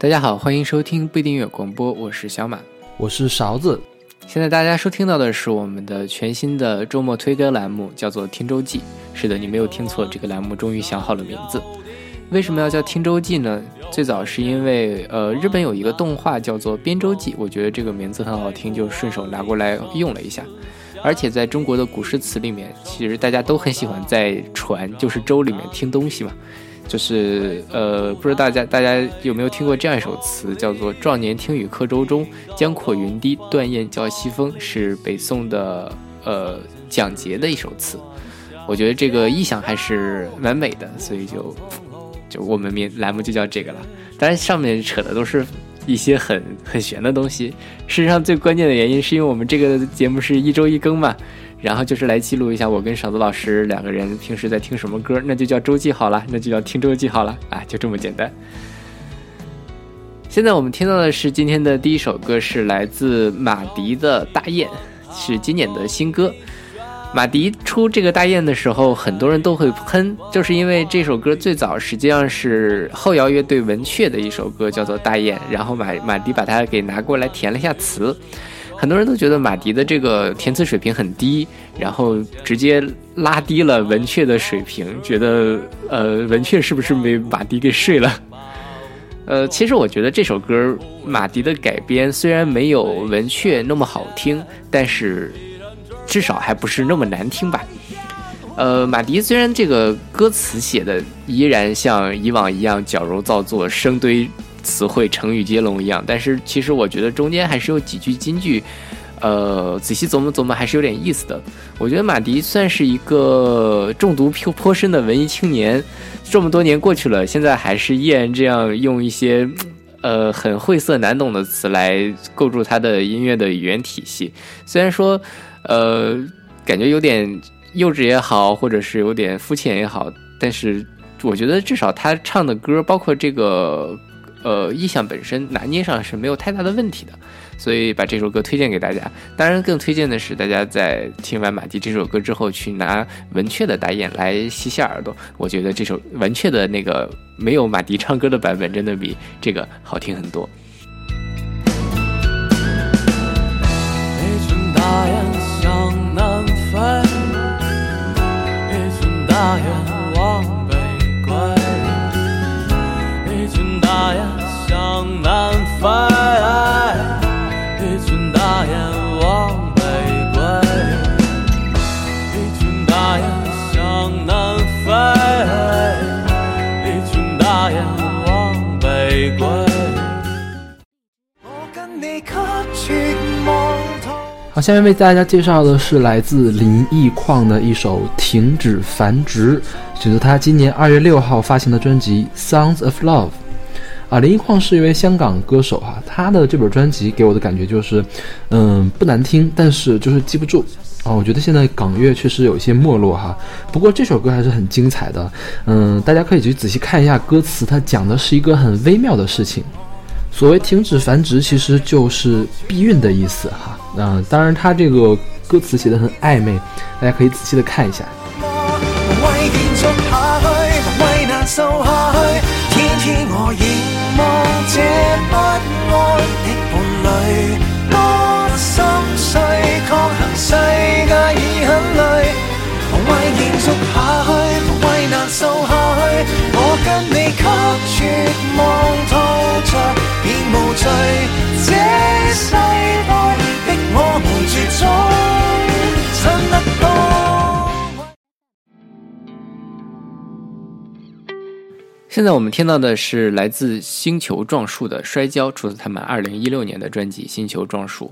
大家好，欢迎收听不订阅广播，我是小马，我是勺子。现在大家收听到的是我们的全新的周末推歌栏目，叫做《听周记》。是的，你没有听错，这个栏目终于想好了名字。为什么要叫《听周记》呢？最早是因为，呃，日本有一个动画叫做《编周记》，我觉得这个名字很好听，就顺手拿过来用了一下。而且在中国的古诗词里面，其实大家都很喜欢在船，就是舟里面听东西嘛。就是呃，不知道大家大家有没有听过这样一首词，叫做《壮年听雨客舟中，江阔云低，断雁叫西风》，是北宋的呃蒋捷的一首词。我觉得这个意象还是蛮美的，所以就就我们名栏目就叫这个了。当然上面扯的都是一些很很玄的东西。事实上最关键的原因是因为我们这个节目是一周一更嘛。然后就是来记录一下我跟勺子老师两个人平时在听什么歌，那就叫周记好了，那就叫听周记好了啊，就这么简单。现在我们听到的是今天的第一首歌，是来自马迪的《大雁》，是今年的新歌。马迪出这个《大雁》的时候，很多人都会喷，就是因为这首歌最早实际上是后摇乐队文雀的一首歌，叫做《大雁》，然后马马迪把它给拿过来填了一下词。很多人都觉得马迪的这个填词水平很低，然后直接拉低了文雀的水平，觉得呃文雀是不是被马迪给睡了？呃，其实我觉得这首歌马迪的改编虽然没有文雀那么好听，但是至少还不是那么难听吧？呃，马迪虽然这个歌词写的依然像以往一样矫揉造作，生堆。词汇成语接龙一样，但是其实我觉得中间还是有几句金句，呃，仔细琢磨琢磨还是有点意思的。我觉得马迪算是一个中毒颇颇深的文艺青年，这么多年过去了，现在还是依然这样用一些呃很晦涩难懂的词来构筑他的音乐的语言体系。虽然说呃感觉有点幼稚也好，或者是有点肤浅也好，但是我觉得至少他唱的歌，包括这个。呃，意象本身拿捏上是没有太大的问题的，所以把这首歌推荐给大家。当然，更推荐的是大家在听完马迪这首歌之后，去拿文雀的大雁来吸下耳朵。我觉得这首文雀的那个没有马迪唱歌的版本，真的比这个好听很多。一群大雁向南飞，一群大雁好，下面为大家介绍的是来自林奕矿的一首《停止繁殖》，选择他今年二月六号发行的专辑《Sounds of Love》。啊，林奕匡是一位香港歌手哈，他的这本专辑给我的感觉就是，嗯，不难听，但是就是记不住啊。我觉得现在港乐确实有一些没落哈，不过这首歌还是很精彩的，嗯，大家可以去仔细看一下歌词，它讲的是一个很微妙的事情。所谓停止繁殖，其实就是避孕的意思哈。那当然，他这个歌词写的很暧昧，大家可以仔细的看一下。为电下去为难受下去天天我望这不安的伴侣，多心碎，抗衡世界已很累，无谓延续下去，无谓难受下去，我跟你给绝望套着，便无罪。这现在我们听到的是来自星球撞树的《摔跤》，出自他们二零一六年的专辑《星球撞树》。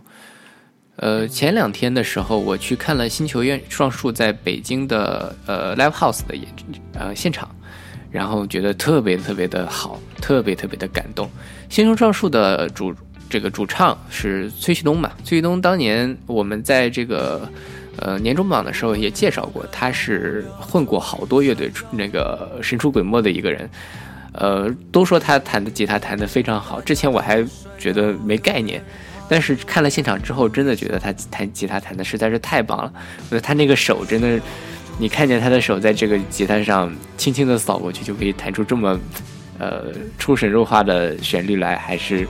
呃，前两天的时候，我去看了星球院撞树在北京的呃 Live House 的演呃现场，然后觉得特别特别的好，特别特别的感动。星球撞树的主这个主唱是崔旭东嘛？崔旭东当年我们在这个。呃，年终榜的时候也介绍过，他是混过好多乐队，那个神出鬼没的一个人。呃，都说他弹的吉他弹得非常好，之前我还觉得没概念，但是看了现场之后，真的觉得他弹吉他弹的实在是太棒了。我觉得他那个手真的，你看见他的手在这个吉他上轻轻的扫过去，就可以弹出这么呃出神入化的旋律来，还是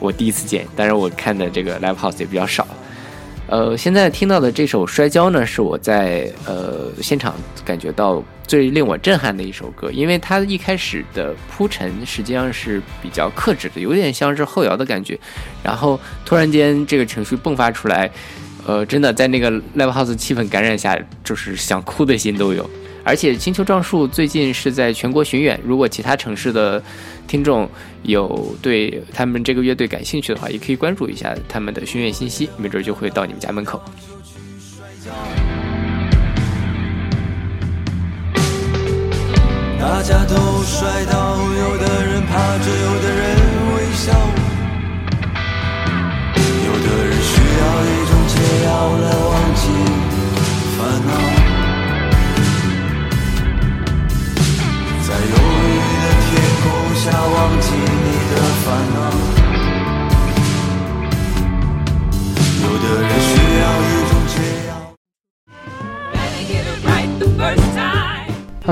我第一次见。当然，我看的这个 live house 也比较少。呃，现在听到的这首《摔跤》呢，是我在呃现场感觉到最令我震撼的一首歌，因为它一开始的铺陈实际上是比较克制的，有点像是后摇的感觉，然后突然间这个情绪迸发出来，呃，真的在那个 live house 气氛感染下，就是想哭的心都有。而且星球撞树最近是在全国巡演，如果其他城市的听众有对他们这个乐队感兴趣的话，也可以关注一下他们的巡演信息，没准就会到你们家门口。大家都摔倒，有的人趴着，有的人微笑，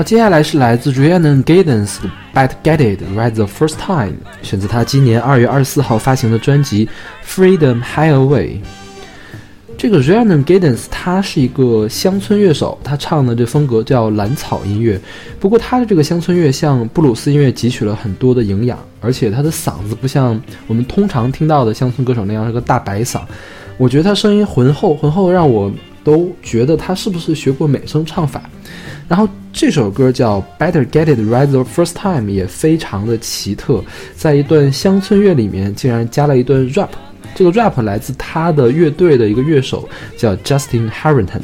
接下来是来自 Rhiannon Giddens 的《Bad Get It Right the First Time》，选择他今年二月二十四号发行的专辑《Freedom Highway》。这个 Rhiannon Giddens 他是一个乡村乐手，他唱的这风格叫蓝草音乐。不过他的这个乡村乐向布鲁斯音乐汲取了很多的营养，而且他的嗓子不像我们通常听到的乡村歌手那样是个大白嗓。我觉得他声音浑厚，浑厚让我都觉得他是不是学过美声唱法。然后这首歌叫《Better Get It Right the First Time》，也非常的奇特，在一段乡村乐里面竟然加了一段 rap。这个 rap 来自他的乐队的一个乐手叫 Justin Harrington。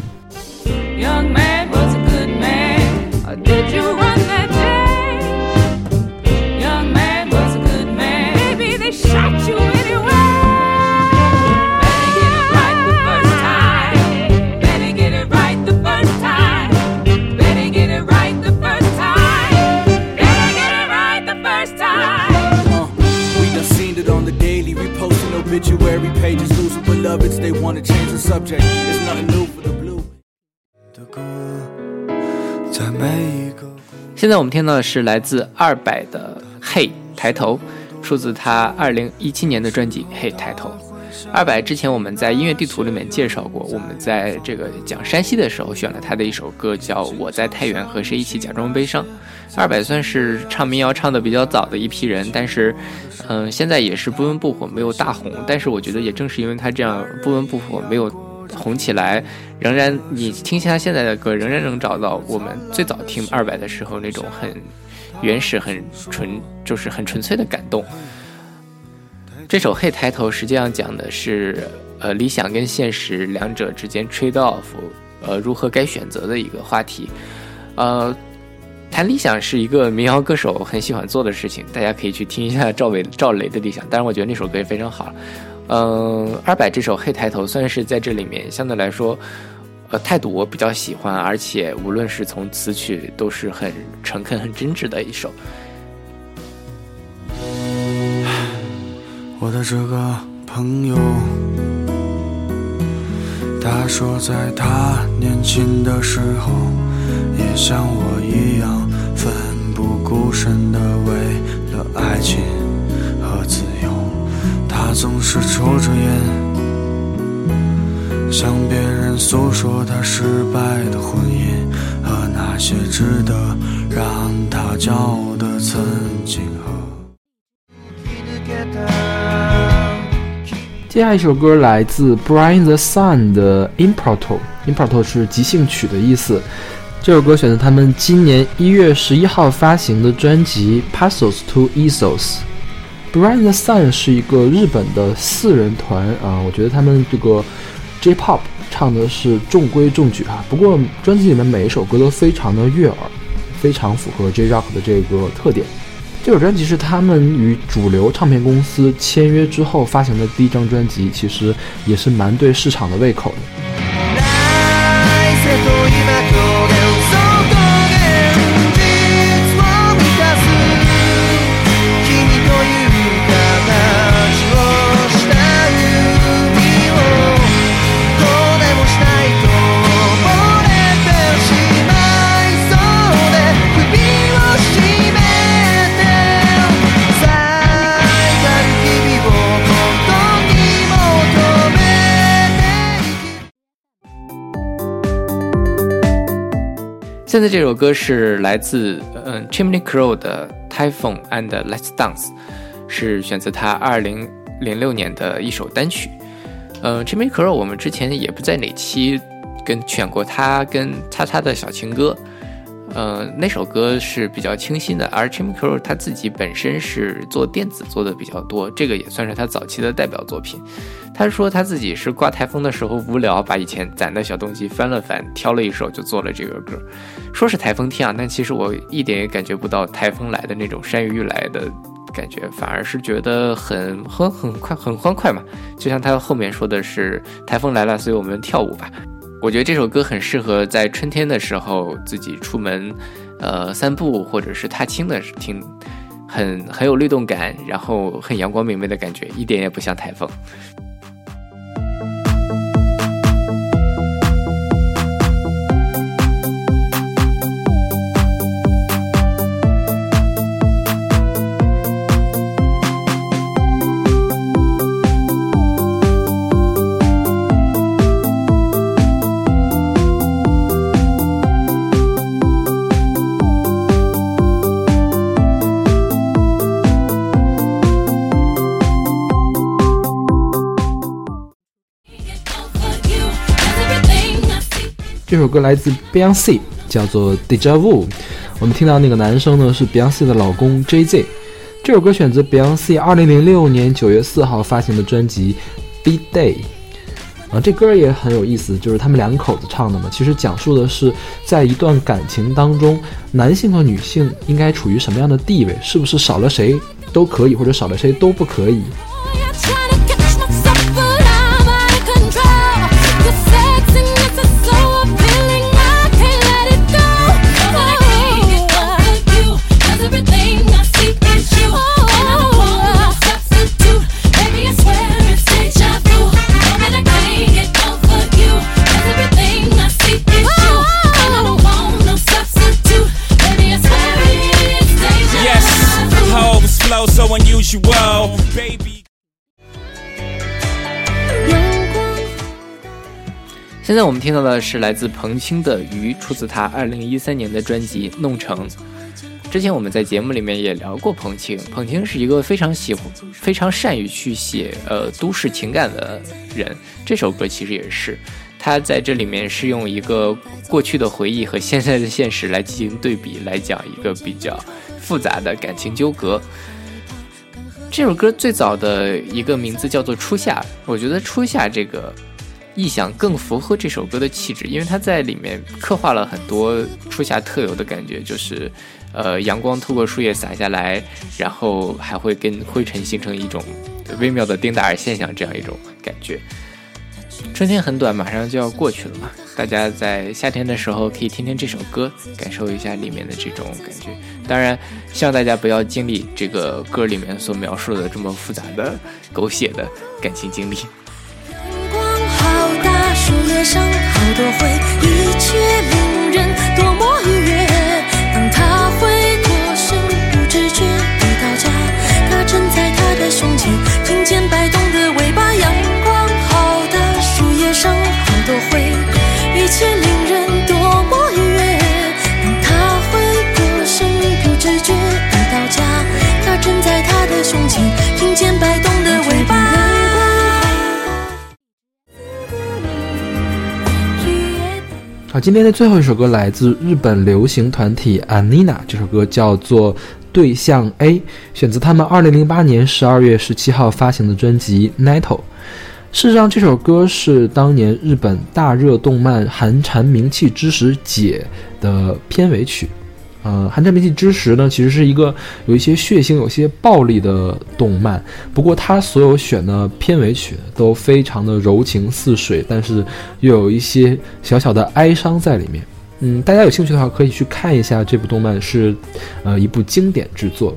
Obituary pages, losing beloveds. They wanna change the subject. It's nothing new for the blue. 的歌，在每一个现在我们听到的是来自二百的《嘿抬头》，出自他二零一七年的专辑《嘿抬头》。二百之前我们在音乐地图里面介绍过，我们在这个讲山西的时候选了他的一首歌，叫《我在太原和谁一起假装悲伤》。二百算是唱民谣唱的比较早的一批人，但是，嗯、现在也是不温不火，没有大红。但是我觉得也正是因为他这样不温不火，没有红起来，仍然你听他现在的歌，仍然能找到我们最早听二百的时候那种很原始、很纯，就是很纯粹的感动。这首《嘿抬头》实际上讲的是，呃，理想跟现实两者之间 trade off，呃，如何该选择的一个话题。呃，谈理想是一个民谣歌手很喜欢做的事情，大家可以去听一下赵伟、赵雷的理想。当然，我觉得那首歌也非常好。嗯，二百这首《嘿抬头》算是在这里面相对来说，呃，态度我比较喜欢，而且无论是从词曲都是很诚恳、很真挚的一首。我的这个朋友，他说在他年轻的时候，也像我一样奋不顾身的为了爱情和自由。他总是抽着烟，向别人诉说他失败的婚姻和那些值得让他骄傲的曾经和。接下来一首歌来自 Brian the Sun 的 Improto，Improto 是即兴曲的意思。这首歌选择他们今年一月十一号发行的专辑《Puzzles to Ethos》。Brian the Sun 是一个日本的四人团啊，我觉得他们这个 J-pop 唱的是中规中矩啊。不过专辑里面每一首歌都非常的悦耳，非常符合 J-rock 的这个特点。这首专辑是他们与主流唱片公司签约之后发行的第一张专辑，其实也是蛮对市场的胃口的。现在这首歌是来自嗯 Chimney Crow 的 Typhoon and Let's Dance，是选择他二零零六年的一首单曲。嗯，Chimney Crow 我们之前也不在哪期跟选过他跟叉叉的小情歌。呃，那首歌是比较清新的，而 Chimney Crow 他自己本身是做电子做的比较多，这个也算是他早期的代表作品。他说他自己是刮台风的时候无聊，把以前攒的小东西翻了翻，挑了一首就做了这个歌。说是台风天啊，但其实我一点也感觉不到台风来的那种山雨欲来的感觉，反而是觉得很很很快很欢快嘛。就像他后面说的是台风来了，所以我们跳舞吧。我觉得这首歌很适合在春天的时候自己出门，呃，散步或者是踏青的听，很很有律动感，然后很阳光明媚的感觉，一点也不像台风。这首歌来自 Beyonce，叫做《Deja Vu》。我们听到那个男生呢是 Beyonce 的老公 Jay Z。这首歌选择 Beyonce 2006年9月4号发行的专辑《Be Day》。啊，这歌也很有意思，就是他们两口子唱的嘛。其实讲述的是在一段感情当中，男性和女性应该处于什么样的地位，是不是少了谁都可以，或者少了谁都不可以。现在我们听到的是来自彭青的《鱼》，出自他二零一三年的专辑《弄成》。之前我们在节目里面也聊过彭青，彭青是一个非常喜欢、非常善于去写呃都市情感的人。这首歌其实也是，他在这里面是用一个过去的回忆和现在的现实来进行对比，来讲一个比较复杂的感情纠葛。这首歌最早的一个名字叫做《初夏》，我觉得“初夏”这个意象更符合这首歌的气质，因为它在里面刻画了很多初夏特有的感觉，就是，呃，阳光透过树叶洒下来，然后还会跟灰尘形成一种微妙的丁达尔现象，这样一种感觉。春天很短，马上就要过去了嘛，大家在夏天的时候可以听听这首歌，感受一下里面的这种感觉。当然，希望大家不要经历这个歌里面所描述的这么复杂的、狗血的感情经历。爱，上好多回，好，今天的最后一首歌来自日本流行团体 Anina，这首歌叫做《对象 A》，选择他们二零零八年十二月十七号发行的专辑《Nato》。事实上，这首歌是当年日本大热动漫《寒蝉鸣泣之时解》的片尾曲。呃，《寒蝉鸣泣之时》呢，其实是一个有一些血腥、有些暴力的动漫。不过，它所有选的片尾曲都非常的柔情似水，但是又有一些小小的哀伤在里面。嗯，大家有兴趣的话，可以去看一下这部动漫，是呃一部经典之作。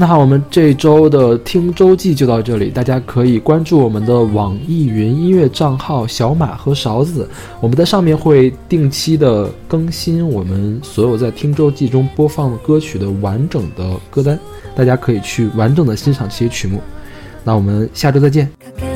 那好，我们这周的听周记就到这里，大家可以关注我们的网易云音乐账号小马和勺子，我们在上面会定期的更新我们所有在听周记中播放歌曲的完整的歌单，大家可以去完整的欣赏这些曲目。那我们下周再见。